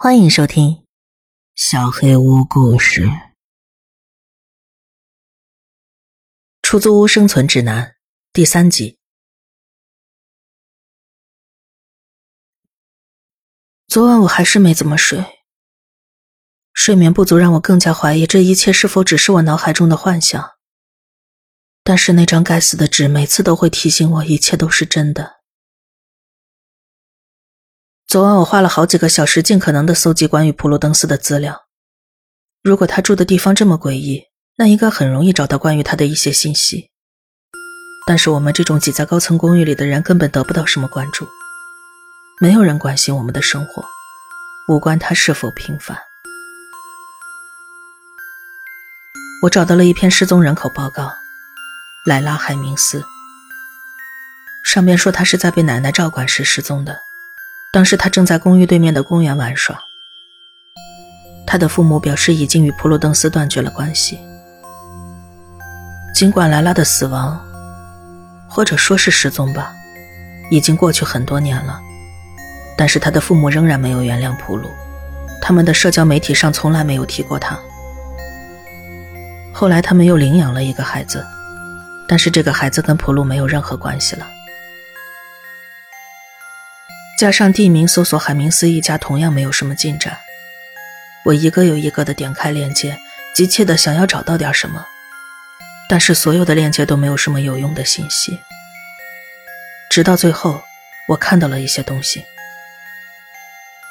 欢迎收听《小黑屋故事》《出租屋生存指南》第三集。昨晚我还是没怎么睡，睡眠不足让我更加怀疑这一切是否只是我脑海中的幻想。但是那张该死的纸每次都会提醒我，一切都是真的。昨晚我花了好几个小时，尽可能的搜集关于普鲁登斯的资料。如果他住的地方这么诡异，那应该很容易找到关于他的一些信息。但是我们这种挤在高层公寓里的人根本得不到什么关注，没有人关心我们的生活，无关他是否平凡。我找到了一篇失踪人口报告，莱拉·海明斯。上面说他是在被奶奶照管时失踪的。当时他正在公寓对面的公园玩耍。他的父母表示已经与普鲁登斯断绝了关系。尽管莱拉的死亡，或者说是失踪吧，已经过去很多年了，但是他的父母仍然没有原谅普鲁，他们的社交媒体上从来没有提过他。后来他们又领养了一个孩子，但是这个孩子跟普鲁没有任何关系了。加上地名搜索海明斯一家同样没有什么进展，我一个又一个的点开链接，急切的想要找到点什么，但是所有的链接都没有什么有用的信息。直到最后，我看到了一些东西。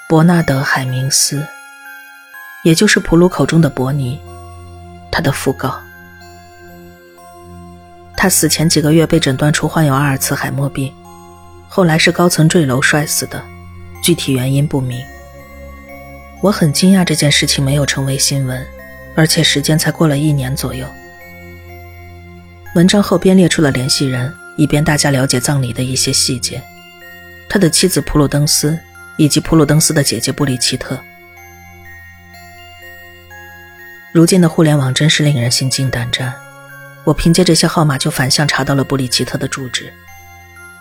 伯纳德·海明斯，也就是普鲁口中的伯尼，他的讣告。他死前几个月被诊断出患有阿尔茨海默病。后来是高层坠楼摔死的，具体原因不明。我很惊讶这件事情没有成为新闻，而且时间才过了一年左右。文章后边列出了联系人，以便大家了解葬礼的一些细节。他的妻子普鲁登斯，以及普鲁登斯的姐姐布里奇特。如今的互联网真是令人心惊胆战。我凭借这些号码就反向查到了布里奇特的住址。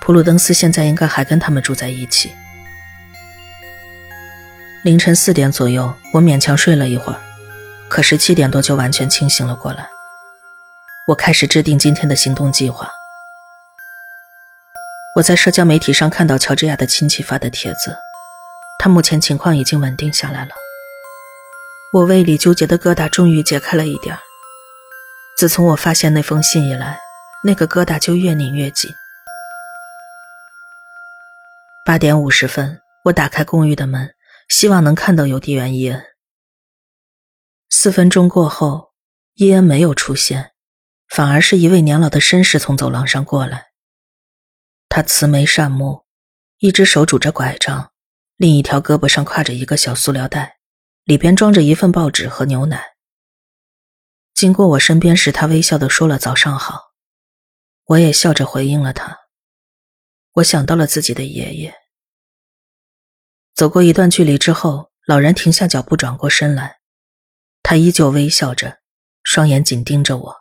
普鲁登斯现在应该还跟他们住在一起。凌晨四点左右，我勉强睡了一会儿，可是七点多就完全清醒了过来。我开始制定今天的行动计划。我在社交媒体上看到乔治亚的亲戚发的帖子，他目前情况已经稳定下来了。我胃里纠结的疙瘩终于解开了一点自从我发现那封信以来，那个疙瘩就越拧越紧。八点五十分，我打开公寓的门，希望能看到邮递员伊恩。四分钟过后，伊恩没有出现，反而是一位年老的绅士从走廊上过来。他慈眉善目，一只手拄着拐杖，另一条胳膊上挎着一个小塑料袋，里边装着一份报纸和牛奶。经过我身边时，他微笑的说了早上好，我也笑着回应了他。我想到了自己的爷爷。走过一段距离之后，老人停下脚步，转过身来，他依旧微笑着，双眼紧盯着我。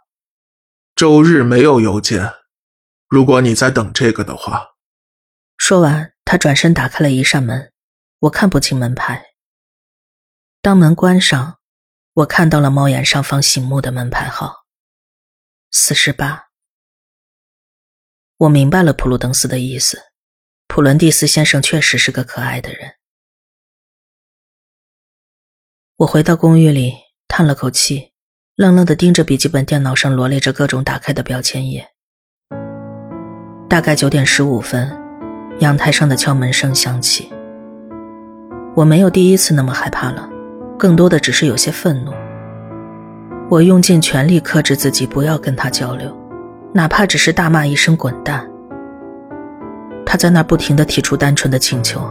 周日没有邮件，如果你在等这个的话。说完，他转身打开了一扇门，我看不清门牌。当门关上，我看到了猫眼上方醒目的门牌号：四十八。我明白了普鲁登斯的意思，普伦蒂斯先生确实是个可爱的人。我回到公寓里，叹了口气，愣愣的盯着笔记本电脑上罗列着各种打开的标签页。大概九点十五分，阳台上的敲门声响起。我没有第一次那么害怕了，更多的只是有些愤怒。我用尽全力克制自己，不要跟他交流。哪怕只是大骂一声“滚蛋”，他在那不停的提出单纯的请求，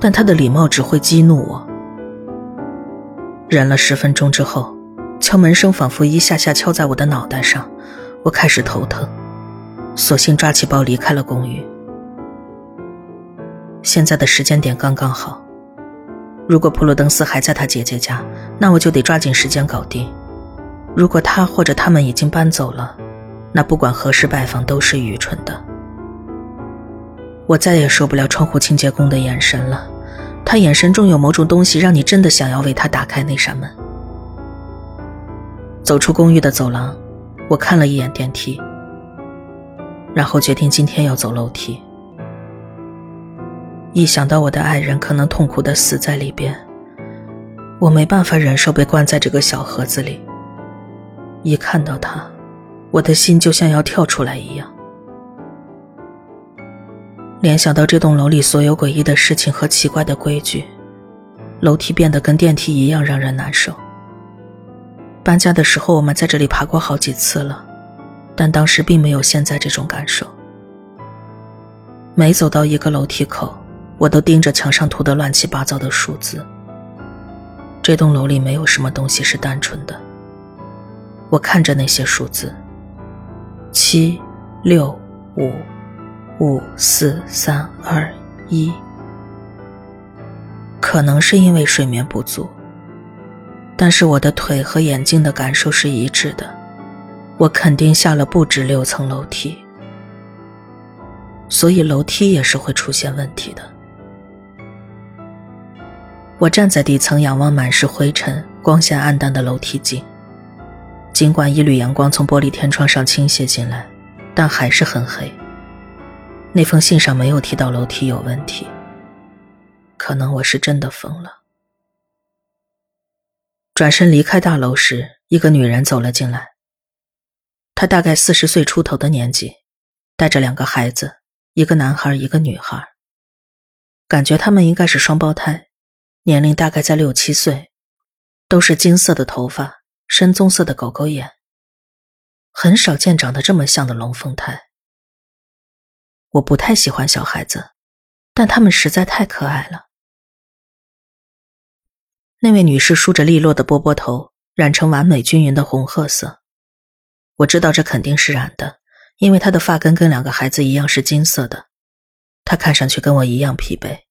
但他的礼貌只会激怒我。忍了十分钟之后，敲门声仿佛一下下敲在我的脑袋上，我开始头疼，索性抓起包离开了公寓。现在的时间点刚刚好，如果普鲁登斯还在他姐姐家，那我就得抓紧时间搞定；如果他或者他们已经搬走了，那不管何时拜访都是愚蠢的。我再也受不了窗户清洁工的眼神了，他眼神中有某种东西，让你真的想要为他打开那扇门。走出公寓的走廊，我看了一眼电梯，然后决定今天要走楼梯。一想到我的爱人可能痛苦的死在里边，我没办法忍受被关在这个小盒子里。一看到他，我的心就像要跳出来一样。联想到这栋楼里所有诡异的事情和奇怪的规矩，楼梯变得跟电梯一样让人难受。搬家的时候，我们在这里爬过好几次了，但当时并没有现在这种感受。每走到一个楼梯口，我都盯着墙上涂的乱七八糟的数字。这栋楼里没有什么东西是单纯的。我看着那些数字：七、六、五、五、四、三、二、一。可能是因为睡眠不足。但是我的腿和眼睛的感受是一致的，我肯定下了不止六层楼梯，所以楼梯也是会出现问题的。我站在底层，仰望满是灰尘、光线暗淡的楼梯井。尽管一缕阳光从玻璃天窗上倾泻进来，但还是很黑。那封信上没有提到楼梯有问题，可能我是真的疯了。转身离开大楼时，一个女人走了进来。她大概四十岁出头的年纪，带着两个孩子，一个男孩，一个女孩。感觉他们应该是双胞胎，年龄大概在六七岁，都是金色的头发，深棕色的狗狗眼。很少见长得这么像的龙凤胎。我不太喜欢小孩子，但他们实在太可爱了。那位女士梳着利落的波波头，染成完美均匀的红褐色。我知道这肯定是染的，因为她的发根跟两个孩子一样是金色的。她看上去跟我一样疲惫，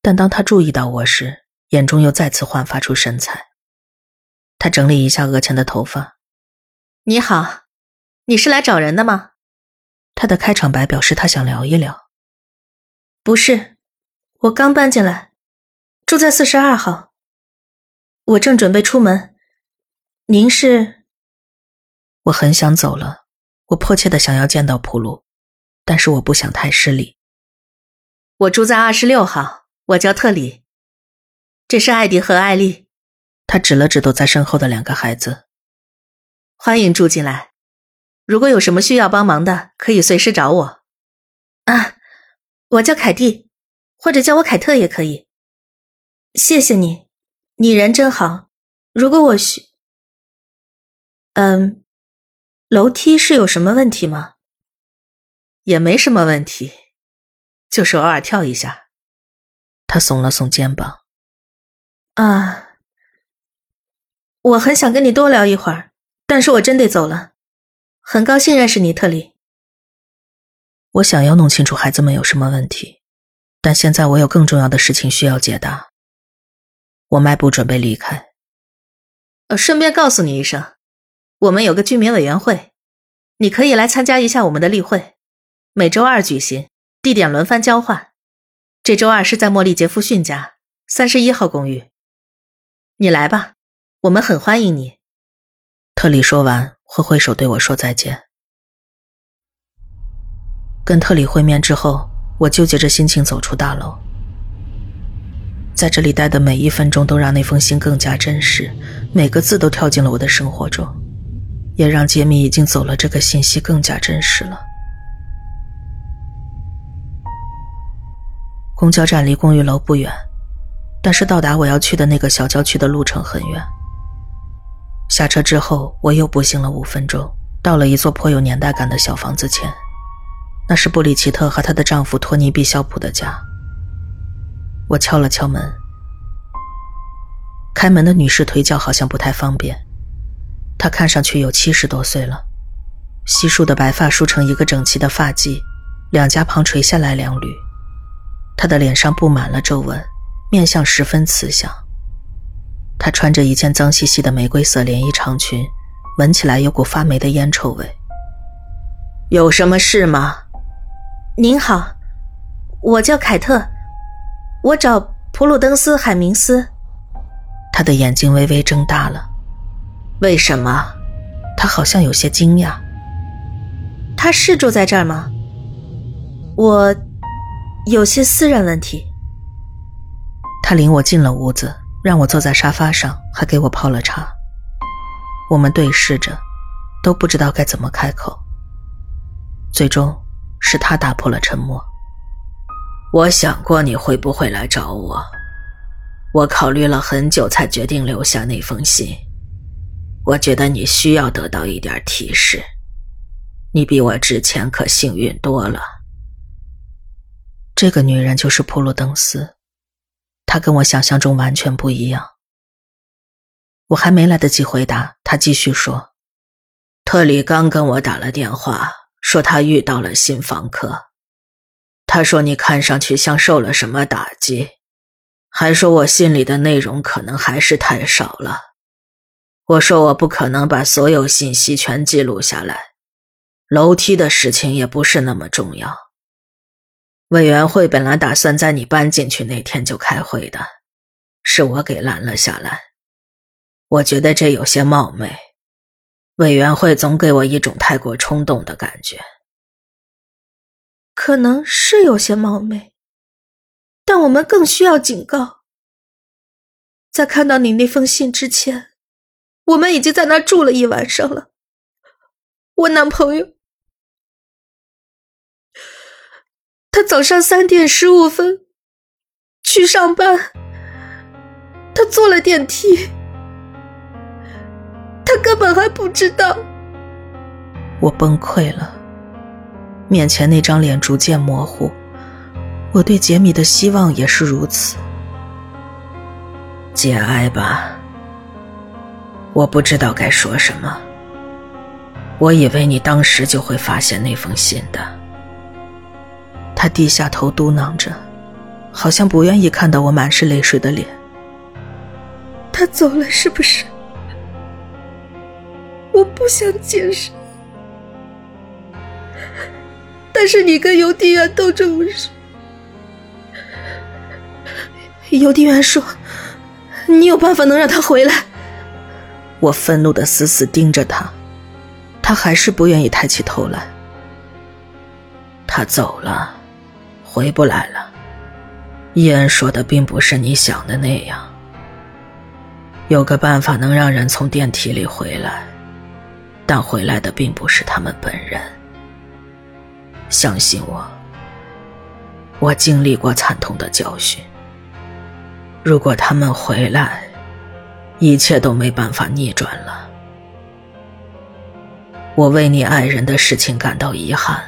但当她注意到我时，眼中又再次焕发出神采。她整理一下额前的头发。你好，你是来找人的吗？他的开场白表示他想聊一聊。不是，我刚搬进来。住在四十二号，我正准备出门。您是？我很想走了，我迫切的想要见到普鲁，但是我不想太失礼。我住在二十六号，我叫特里。这是艾迪和艾丽。他指了指躲在身后的两个孩子。欢迎住进来。如果有什么需要帮忙的，可以随时找我。啊，我叫凯蒂，或者叫我凯特也可以。谢谢你，你人真好。如果我需……嗯，楼梯是有什么问题吗？也没什么问题，就是偶尔跳一下。他耸了耸肩膀。啊，我很想跟你多聊一会儿，但是我真得走了。很高兴认识你，特里。我想要弄清楚孩子们有什么问题，但现在我有更重要的事情需要解答。我迈步准备离开，呃，顺便告诉你一声，我们有个居民委员会，你可以来参加一下我们的例会，每周二举行，地点轮番交换。这周二是在莫莉杰夫逊家三十一号公寓，你来吧，我们很欢迎你。特里说完，挥挥手对我说再见。跟特里会面之后，我纠结着心情走出大楼。在这里待的每一分钟都让那封信更加真实，每个字都跳进了我的生活中，也让杰米已经走了这个信息更加真实了。公交站离公寓楼不远，但是到达我要去的那个小郊区的路程很远。下车之后，我又步行了五分钟，到了一座颇有年代感的小房子前，那是布里奇特和她的丈夫托尼·毕肖普的家。我敲了敲门，开门的女士腿脚好像不太方便。她看上去有七十多岁了，稀疏的白发梳成一个整齐的发髻，两颊旁垂下来两缕。她的脸上布满了皱纹，面相十分慈祥。她穿着一件脏兮兮的玫瑰色连衣长裙，闻起来有股发霉的烟臭味。有什么事吗？您好，我叫凯特。我找普鲁登斯·海明斯。他的眼睛微微睁大了。为什么？他好像有些惊讶。他是住在这儿吗？我有些私人问题。他领我进了屋子，让我坐在沙发上，还给我泡了茶。我们对视着，都不知道该怎么开口。最终是他打破了沉默。我想过你会不会来找我，我考虑了很久才决定留下那封信。我觉得你需要得到一点提示，你比我之前可幸运多了。这个女人就是普鲁登斯，他跟我想象中完全不一样。我还没来得及回答，他继续说：“特里刚跟我打了电话，说他遇到了新房客。”他说：“你看上去像受了什么打击，还说我信里的内容可能还是太少了。”我说：“我不可能把所有信息全记录下来。楼梯的事情也不是那么重要。委员会本来打算在你搬进去那天就开会的，是我给拦了下来。我觉得这有些冒昧，委员会总给我一种太过冲动的感觉。”可能是有些冒昧，但我们更需要警告。在看到你那封信之前，我们已经在那住了一晚上了。我男朋友，他早上三点十五分去上班，他坐了电梯，他根本还不知道。我崩溃了。面前那张脸逐渐模糊，我对杰米的希望也是如此。节哀吧，我不知道该说什么。我以为你当时就会发现那封信的。他低下头嘟囔着，好像不愿意看到我满是泪水的脸。他走了是不是？我不想解释。但是你跟邮递员都这么说。邮递员说：“你有办法能让他回来。”我愤怒的死死盯着他，他还是不愿意抬起头来。他走了，回不来了。伊恩说的并不是你想的那样。有个办法能让人从电梯里回来，但回来的并不是他们本人。相信我，我经历过惨痛的教训。如果他们回来，一切都没办法逆转了。我为你爱人的事情感到遗憾，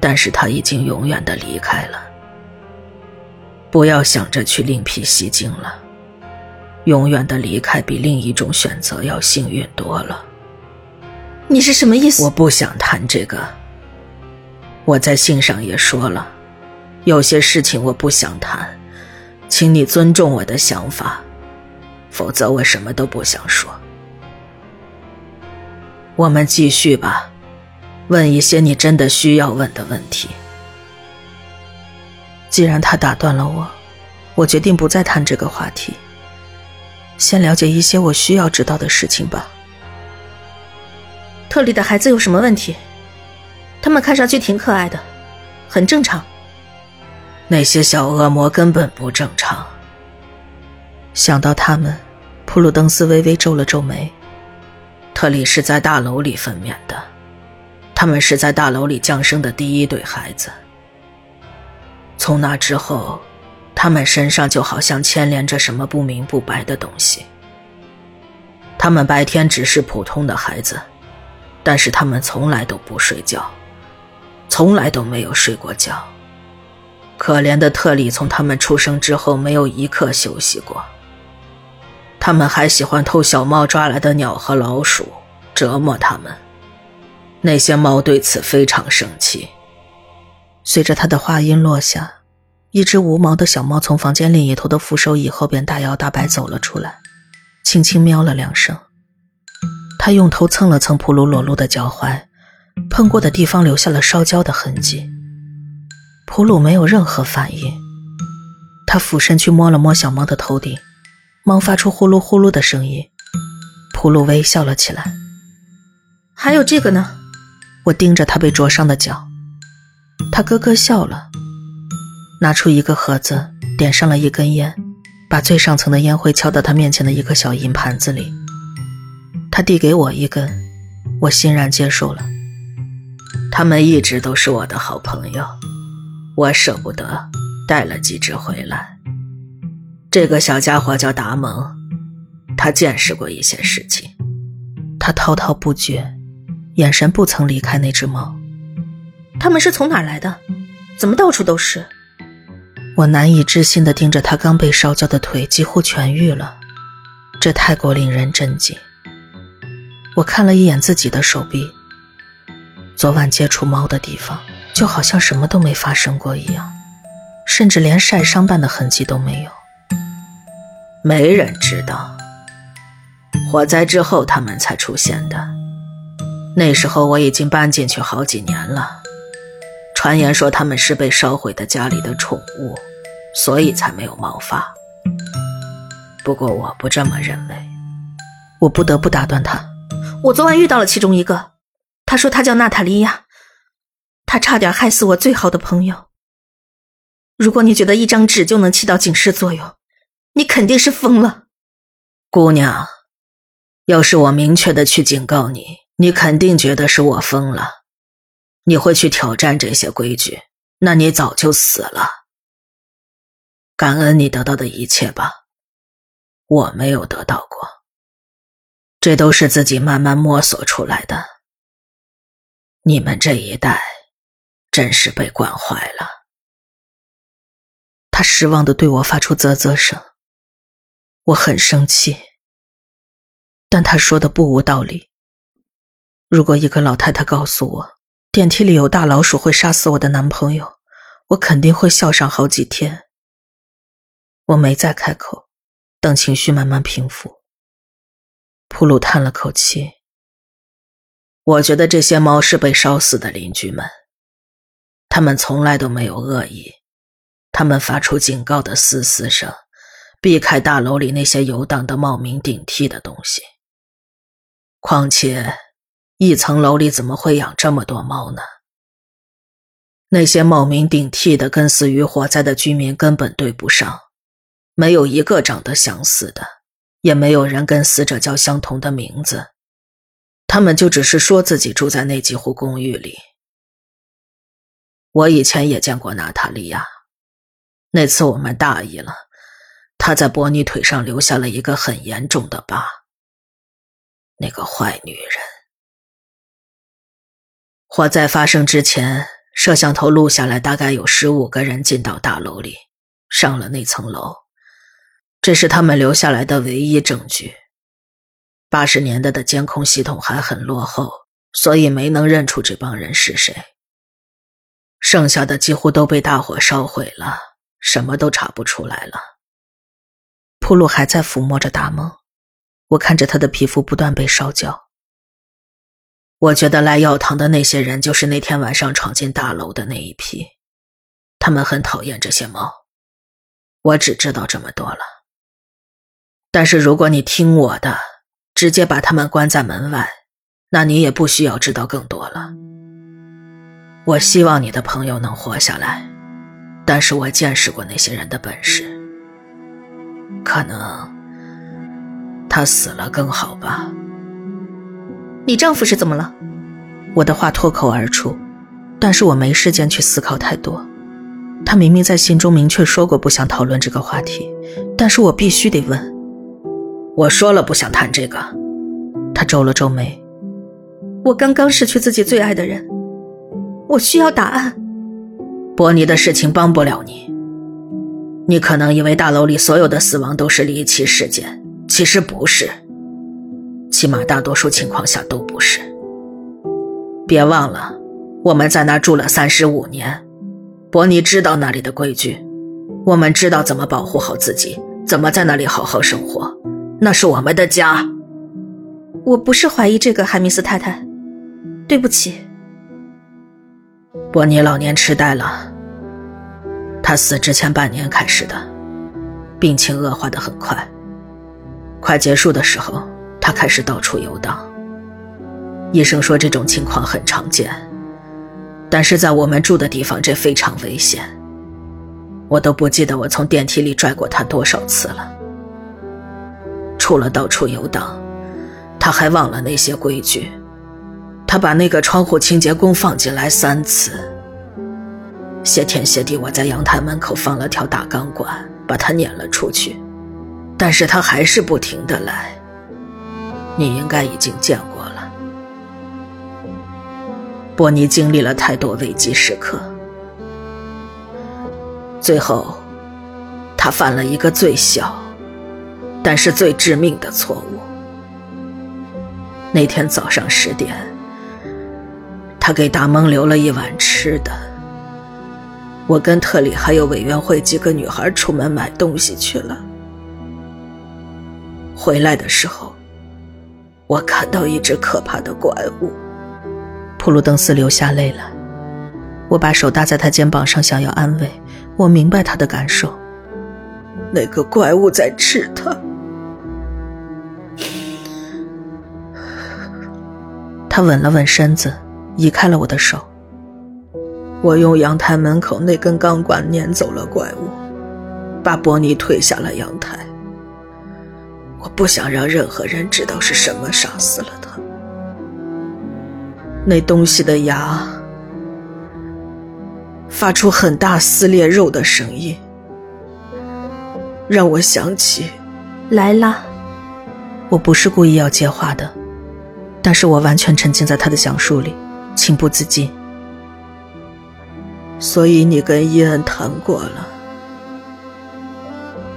但是他已经永远的离开了。不要想着去另辟蹊径了，永远的离开比另一种选择要幸运多了。你是什么意思？我不想谈这个。我在信上也说了，有些事情我不想谈，请你尊重我的想法，否则我什么都不想说。我们继续吧，问一些你真的需要问的问题。既然他打断了我，我决定不再谈这个话题，先了解一些我需要知道的事情吧。特里的孩子有什么问题？他们看上去挺可爱的，很正常。那些小恶魔根本不正常。想到他们，普鲁登斯微微皱了皱眉。特里是在大楼里分娩的，他们是在大楼里降生的第一对孩子。从那之后，他们身上就好像牵连着什么不明不白的东西。他们白天只是普通的孩子，但是他们从来都不睡觉。从来都没有睡过觉。可怜的特里从他们出生之后没有一刻休息过。他们还喜欢偷小猫抓来的鸟和老鼠，折磨他们。那些猫对此非常生气。随着他的话音落下，一只无毛的小猫从房间另一头的扶手椅后边大摇大摆走了出来，轻轻喵了两声。他用头蹭了蹭普鲁裸露的脚踝。碰过的地方留下了烧焦的痕迹。普鲁没有任何反应，他俯身去摸了摸小猫的头顶，猫发出呼噜呼噜的声音。普鲁微笑了起来。还有这个呢？我盯着他被灼伤的脚，他咯咯笑了，拿出一个盒子，点上了一根烟，把最上层的烟灰敲到他面前的一个小银盘子里。他递给我一根，我欣然接受了。他们一直都是我的好朋友，我舍不得带了几只回来。这个小家伙叫达蒙，他见识过一些事情。他滔滔不绝，眼神不曾离开那只猫。他们是从哪儿来的？怎么到处都是？我难以置信地盯着他刚被烧焦的腿，几乎痊愈了，这太过令人震惊。我看了一眼自己的手臂，昨晚接触猫的地方就好像什么都没发生过一样，甚至连晒伤般的痕迹都没有。没人知道，火灾之后他们才出现的。那时候我已经搬进去好几年了。传言说他们是被烧毁的家里的宠物，所以才没有毛发。不过我不这么认为。我不得不打断他。我昨晚遇到了其中一个，他说他叫娜塔莉亚，他差点害死我最好的朋友。如果你觉得一张纸就能起到警示作用，你肯定是疯了，姑娘。要是我明确的去警告你，你肯定觉得是我疯了，你会去挑战这些规矩，那你早就死了。感恩你得到的一切吧，我没有得到过。这都是自己慢慢摸索出来的。你们这一代真是被惯坏了。他失望的对我发出啧啧声。我很生气，但他说的不无道理。如果一个老太太告诉我电梯里有大老鼠会杀死我的男朋友，我肯定会笑上好几天。我没再开口，等情绪慢慢平复。普鲁叹了口气。我觉得这些猫是被烧死的邻居们，他们从来都没有恶意，他们发出警告的嘶嘶声，避开大楼里那些游荡的冒名顶替的东西。况且，一层楼里怎么会养这么多猫呢？那些冒名顶替的跟死于火灾的居民根本对不上，没有一个长得相似的。也没有人跟死者叫相同的名字，他们就只是说自己住在那几户公寓里。我以前也见过娜塔莉亚，那次我们大意了，她在伯尼腿上留下了一个很严重的疤。那个坏女人。火灾发生之前，摄像头录下来，大概有十五个人进到大楼里，上了那层楼。这是他们留下来的唯一证据。八十年代的监控系统还很落后，所以没能认出这帮人是谁。剩下的几乎都被大火烧毁了，什么都查不出来了。普鲁还在抚摸着达蒙，我看着他的皮肤不断被烧焦。我觉得来药堂的那些人就是那天晚上闯进大楼的那一批，他们很讨厌这些猫。我只知道这么多了。但是如果你听我的，直接把他们关在门外，那你也不需要知道更多了。我希望你的朋友能活下来，但是我见识过那些人的本事，可能他死了更好吧。你丈夫是怎么了？我的话脱口而出，但是我没时间去思考太多。他明明在信中明确说过不想讨论这个话题，但是我必须得问。我说了不想谈这个，他皱了皱眉。我刚刚失去自己最爱的人，我需要答案。伯尼的事情帮不了你。你可能以为大楼里所有的死亡都是离奇事件，其实不是，起码大多数情况下都不是。别忘了，我们在那住了三十五年，伯尼知道那里的规矩，我们知道怎么保护好自己，怎么在那里好好生活。那是我们的家。我不是怀疑这个，海米斯太太，对不起。伯尼老年痴呆了，他死之前半年开始的，病情恶化的很快。快结束的时候，他开始到处游荡。医生说这种情况很常见，但是在我们住的地方这非常危险。我都不记得我从电梯里拽过他多少次了。除了到处游荡，他还忘了那些规矩。他把那个窗户清洁工放进来三次。谢天谢地，我在阳台门口放了条大钢管，把他撵了出去。但是他还是不停的来。你应该已经见过了。波尼经历了太多危机时刻，最后，他犯了一个最小，但是最致命的错误。那天早上十点，他给大蒙留了一碗吃的。我跟特里还有委员会几个女孩出门买东西去了。回来的时候，我看到一只可怕的怪物。普鲁登斯流下泪来，我把手搭在他肩膀上，想要安慰。我明白他的感受。那个怪物在吃他。他稳了稳身子，移开了我的手。我用阳台门口那根钢管撵走了怪物，把伯尼推下了阳台。我不想让任何人知道是什么杀死了他。那东西的牙发出很大撕裂肉的声音，让我想起莱拉。我不是故意要接话的，但是我完全沉浸在他的讲述里，情不自禁。所以你跟伊恩谈过了。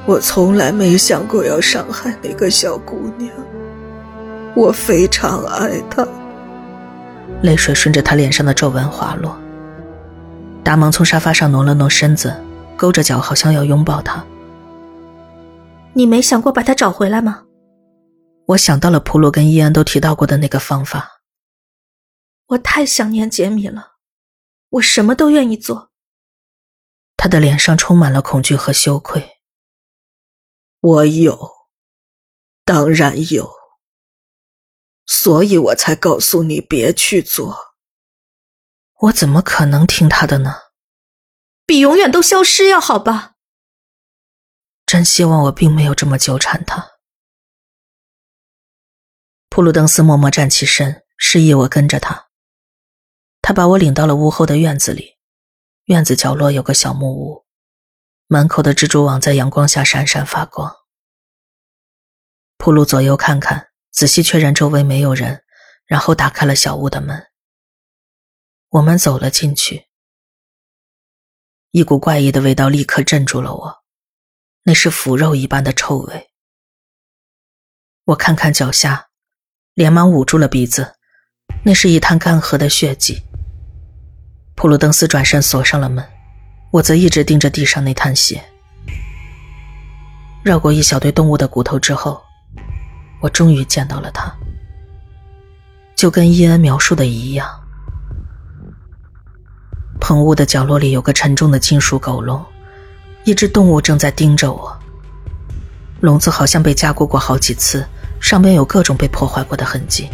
我从来没想过要伤害那个小姑娘，我非常爱她。泪水顺着她脸上的皱纹滑落。达蒙从沙发上挪了挪身子，勾着脚，好像要拥抱她。你没想过把她找回来吗？我想到了普鲁跟伊恩都提到过的那个方法。我太想念杰米了，我什么都愿意做。他的脸上充满了恐惧和羞愧。我有，当然有，所以我才告诉你别去做。我怎么可能听他的呢？比永远都消失要好吧？真希望我并没有这么纠缠他。普鲁登斯默默站起身，示意我跟着他。他把我领到了屋后的院子里，院子角落有个小木屋。门口的蜘蛛网在阳光下闪闪发光。普鲁左右看看，仔细确认周围没有人，然后打开了小屋的门。我们走了进去，一股怪异的味道立刻镇住了我，那是腐肉一般的臭味。我看看脚下，连忙捂住了鼻子，那是一滩干涸的血迹。普鲁登斯转身锁上了门。我则一直盯着地上那滩血。绕过一小堆动物的骨头之后，我终于见到了它，就跟伊恩描述的一样。棚屋的角落里有个沉重的金属狗笼，一只动物正在盯着我。笼子好像被加固过好几次，上边有各种被破坏过的痕迹。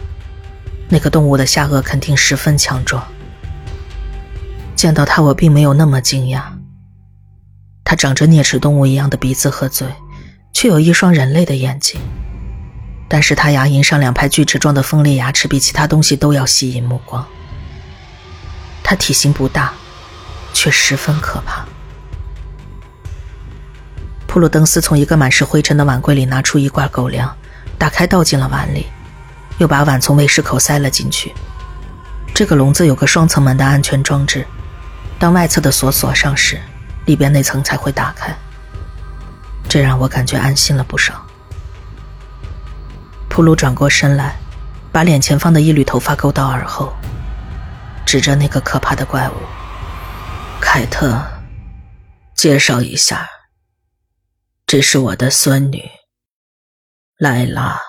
那个动物的下颚肯定十分强壮。见到他，我并没有那么惊讶。他长着啮齿动物一样的鼻子和嘴，却有一双人类的眼睛。但是他牙龈上两排锯齿状的锋利牙齿比其他东西都要吸引目光。他体型不大，却十分可怕。普鲁登斯从一个满是灰尘的碗柜里拿出一罐狗粮，打开倒进了碗里，又把碗从喂食口塞了进去。这个笼子有个双层门的安全装置。当外侧的锁锁上时，里边那层才会打开。这让我感觉安心了不少。普鲁转过身来，把脸前方的一缕头发勾到耳后，指着那个可怕的怪物。凯特，介绍一下，这是我的孙女，莱拉。